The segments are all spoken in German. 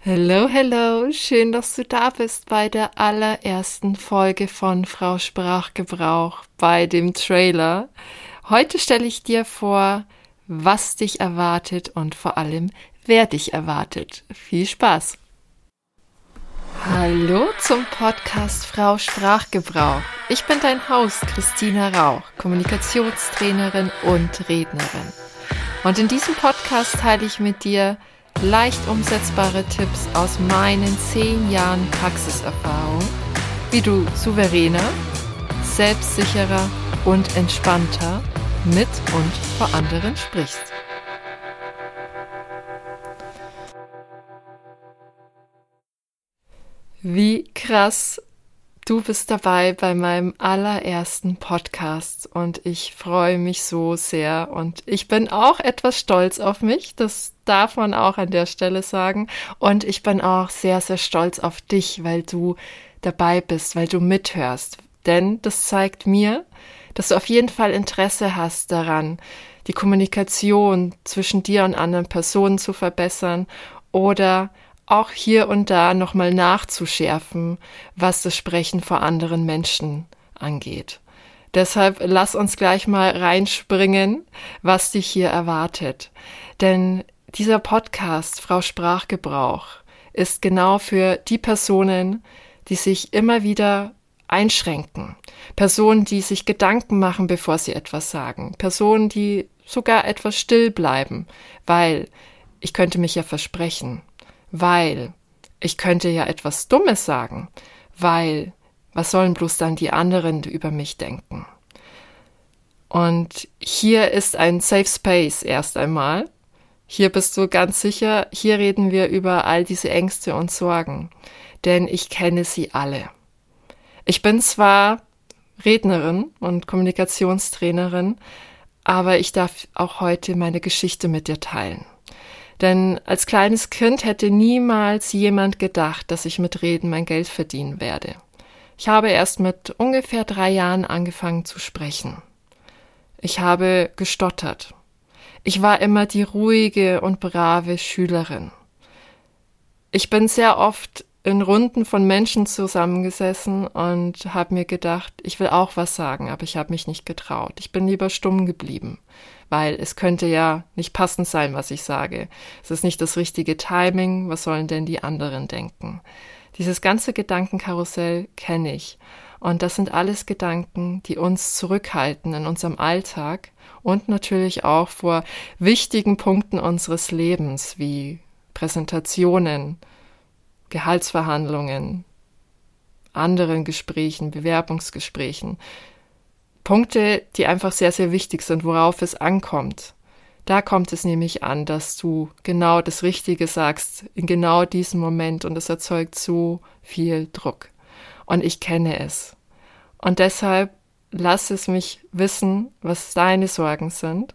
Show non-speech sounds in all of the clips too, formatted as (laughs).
Hello, hello, schön, dass du da bist bei der allerersten Folge von Frau Sprachgebrauch bei dem Trailer. Heute stelle ich dir vor, was dich erwartet und vor allem, wer dich erwartet. Viel Spaß! Hallo zum Podcast Frau Sprachgebrauch. Ich bin dein Host Christina Rauch, Kommunikationstrainerin und Rednerin. Und in diesem Podcast teile ich mit dir leicht umsetzbare Tipps aus meinen zehn Jahren Praxiserfahrung, wie du souveräner, selbstsicherer und entspannter mit und vor anderen sprichst. Wie krass Du bist dabei bei meinem allerersten Podcast und ich freue mich so sehr und ich bin auch etwas stolz auf mich, das darf man auch an der Stelle sagen und ich bin auch sehr, sehr stolz auf dich, weil du dabei bist, weil du mithörst, denn das zeigt mir, dass du auf jeden Fall Interesse hast daran, die Kommunikation zwischen dir und anderen Personen zu verbessern oder auch hier und da nochmal nachzuschärfen, was das Sprechen vor anderen Menschen angeht. Deshalb lass uns gleich mal reinspringen, was dich hier erwartet. Denn dieser Podcast, Frau Sprachgebrauch, ist genau für die Personen, die sich immer wieder einschränken. Personen, die sich Gedanken machen, bevor sie etwas sagen. Personen, die sogar etwas still bleiben, weil ich könnte mich ja versprechen weil ich könnte ja etwas Dummes sagen, weil was sollen bloß dann die anderen über mich denken? Und hier ist ein Safe Space erst einmal. Hier bist du ganz sicher, hier reden wir über all diese Ängste und Sorgen, denn ich kenne sie alle. Ich bin zwar Rednerin und Kommunikationstrainerin, aber ich darf auch heute meine Geschichte mit dir teilen. Denn als kleines Kind hätte niemals jemand gedacht, dass ich mit Reden mein Geld verdienen werde. Ich habe erst mit ungefähr drei Jahren angefangen zu sprechen. Ich habe gestottert. Ich war immer die ruhige und brave Schülerin. Ich bin sehr oft in Runden von Menschen zusammengesessen und habe mir gedacht, ich will auch was sagen, aber ich habe mich nicht getraut. Ich bin lieber stumm geblieben weil es könnte ja nicht passend sein, was ich sage. Es ist nicht das richtige Timing, was sollen denn die anderen denken? Dieses ganze Gedankenkarussell kenne ich. Und das sind alles Gedanken, die uns zurückhalten in unserem Alltag und natürlich auch vor wichtigen Punkten unseres Lebens wie Präsentationen, Gehaltsverhandlungen, anderen Gesprächen, Bewerbungsgesprächen, Punkte, die einfach sehr, sehr wichtig sind, worauf es ankommt. Da kommt es nämlich an, dass du genau das Richtige sagst in genau diesem Moment und es erzeugt so viel Druck. Und ich kenne es. Und deshalb lass es mich wissen, was deine Sorgen sind.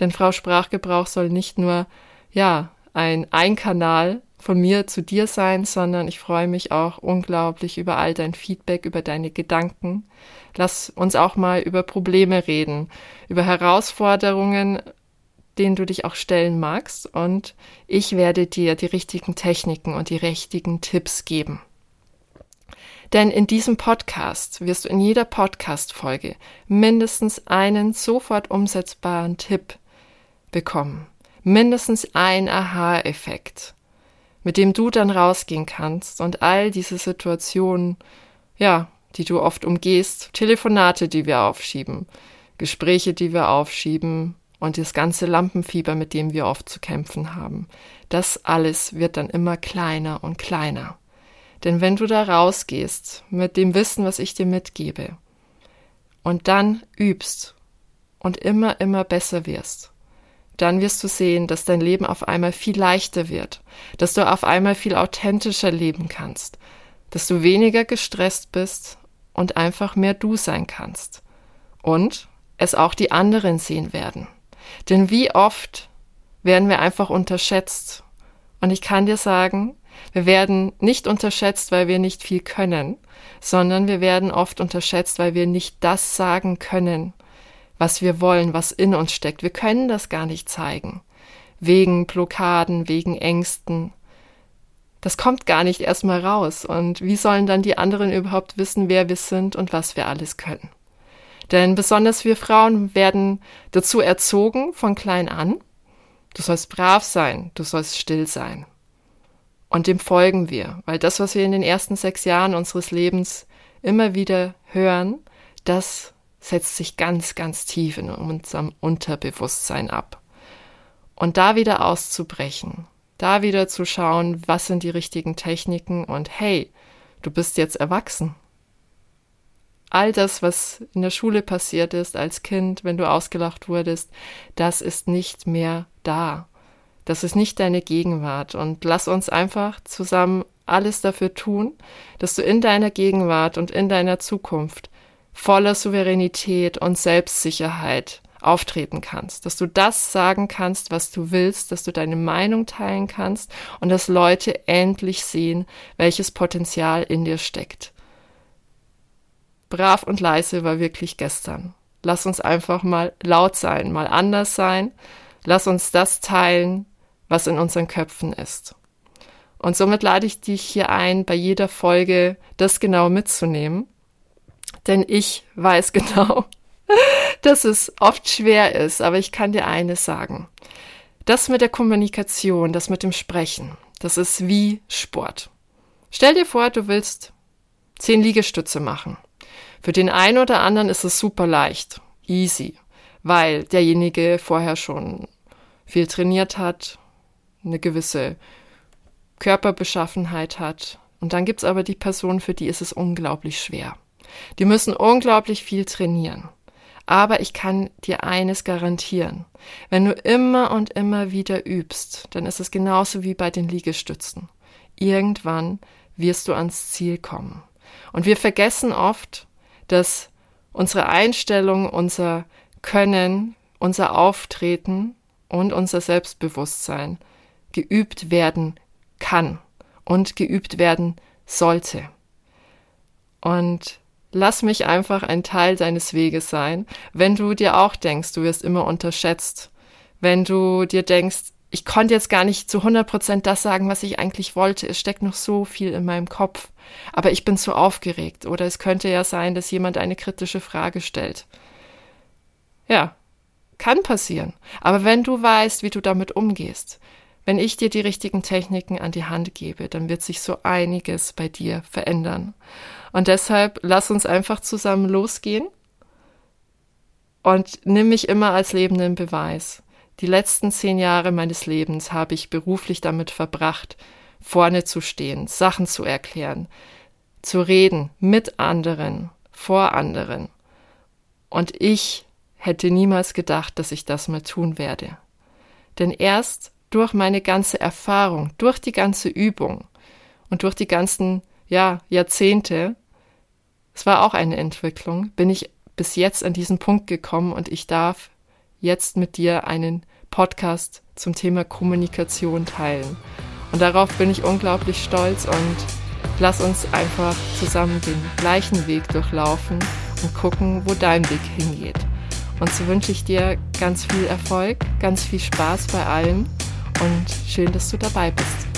Denn Frau Sprachgebrauch soll nicht nur, ja, ein Einkanal von mir zu dir sein, sondern ich freue mich auch unglaublich über all dein Feedback, über deine Gedanken. Lass uns auch mal über Probleme reden, über Herausforderungen, denen du dich auch stellen magst und ich werde dir die richtigen Techniken und die richtigen Tipps geben. Denn in diesem Podcast wirst du in jeder Podcast-Folge mindestens einen sofort umsetzbaren Tipp bekommen. Mindestens ein Aha-Effekt mit dem du dann rausgehen kannst und all diese Situationen, ja, die du oft umgehst, Telefonate, die wir aufschieben, Gespräche, die wir aufschieben und das ganze Lampenfieber, mit dem wir oft zu kämpfen haben. Das alles wird dann immer kleiner und kleiner. Denn wenn du da rausgehst mit dem Wissen, was ich dir mitgebe, und dann übst und immer, immer besser wirst, dann wirst du sehen, dass dein Leben auf einmal viel leichter wird, dass du auf einmal viel authentischer leben kannst, dass du weniger gestresst bist und einfach mehr du sein kannst. Und es auch die anderen sehen werden. Denn wie oft werden wir einfach unterschätzt. Und ich kann dir sagen, wir werden nicht unterschätzt, weil wir nicht viel können, sondern wir werden oft unterschätzt, weil wir nicht das sagen können, was wir wollen, was in uns steckt. Wir können das gar nicht zeigen. Wegen Blockaden, wegen Ängsten. Das kommt gar nicht erstmal raus. Und wie sollen dann die anderen überhaupt wissen, wer wir sind und was wir alles können? Denn besonders wir Frauen werden dazu erzogen von klein an. Du sollst brav sein, du sollst still sein. Und dem folgen wir, weil das, was wir in den ersten sechs Jahren unseres Lebens immer wieder hören, das setzt sich ganz, ganz tief in unserem Unterbewusstsein ab. Und da wieder auszubrechen, da wieder zu schauen, was sind die richtigen Techniken und hey, du bist jetzt erwachsen. All das, was in der Schule passiert ist als Kind, wenn du ausgelacht wurdest, das ist nicht mehr da. Das ist nicht deine Gegenwart. Und lass uns einfach zusammen alles dafür tun, dass du in deiner Gegenwart und in deiner Zukunft voller Souveränität und Selbstsicherheit auftreten kannst, dass du das sagen kannst, was du willst, dass du deine Meinung teilen kannst und dass Leute endlich sehen, welches Potenzial in dir steckt. Brav und leise war wirklich gestern. Lass uns einfach mal laut sein, mal anders sein. Lass uns das teilen, was in unseren Köpfen ist. Und somit lade ich dich hier ein, bei jeder Folge das genau mitzunehmen. Denn ich weiß (laughs) genau, dass es oft schwer ist, aber ich kann dir eines sagen. Das mit der Kommunikation, das mit dem Sprechen, das ist wie Sport. Stell dir vor, du willst zehn Liegestütze machen. Für den einen oder anderen ist es super leicht, easy, weil derjenige vorher schon viel trainiert hat, eine gewisse Körperbeschaffenheit hat. Und dann gibt's aber die Person, für die ist es unglaublich schwer. Die müssen unglaublich viel trainieren. Aber ich kann dir eines garantieren. Wenn du immer und immer wieder übst, dann ist es genauso wie bei den Liegestützen. Irgendwann wirst du ans Ziel kommen. Und wir vergessen oft, dass unsere Einstellung, unser Können, unser Auftreten und unser Selbstbewusstsein geübt werden kann und geübt werden sollte. Und lass mich einfach ein Teil deines Weges sein, wenn du dir auch denkst, du wirst immer unterschätzt, wenn du dir denkst, ich konnte jetzt gar nicht zu 100 Prozent das sagen, was ich eigentlich wollte. Es steckt noch so viel in meinem Kopf. Aber ich bin zu aufgeregt. Oder es könnte ja sein, dass jemand eine kritische Frage stellt. Ja, kann passieren. Aber wenn du weißt, wie du damit umgehst, wenn ich dir die richtigen Techniken an die Hand gebe, dann wird sich so einiges bei dir verändern. Und deshalb lass uns einfach zusammen losgehen und nimm mich immer als lebenden Beweis. Die letzten zehn Jahre meines Lebens habe ich beruflich damit verbracht, vorne zu stehen, Sachen zu erklären, zu reden mit anderen, vor anderen. Und ich hätte niemals gedacht, dass ich das mal tun werde. Denn erst durch meine ganze Erfahrung, durch die ganze Übung und durch die ganzen ja, Jahrzehnte, es war auch eine Entwicklung, bin ich bis jetzt an diesen Punkt gekommen und ich darf jetzt mit dir einen Podcast zum Thema Kommunikation teilen. Und darauf bin ich unglaublich stolz und lass uns einfach zusammen den gleichen Weg durchlaufen und gucken, wo dein Weg hingeht. Und so wünsche ich dir ganz viel Erfolg, ganz viel Spaß bei allem und schön, dass du dabei bist.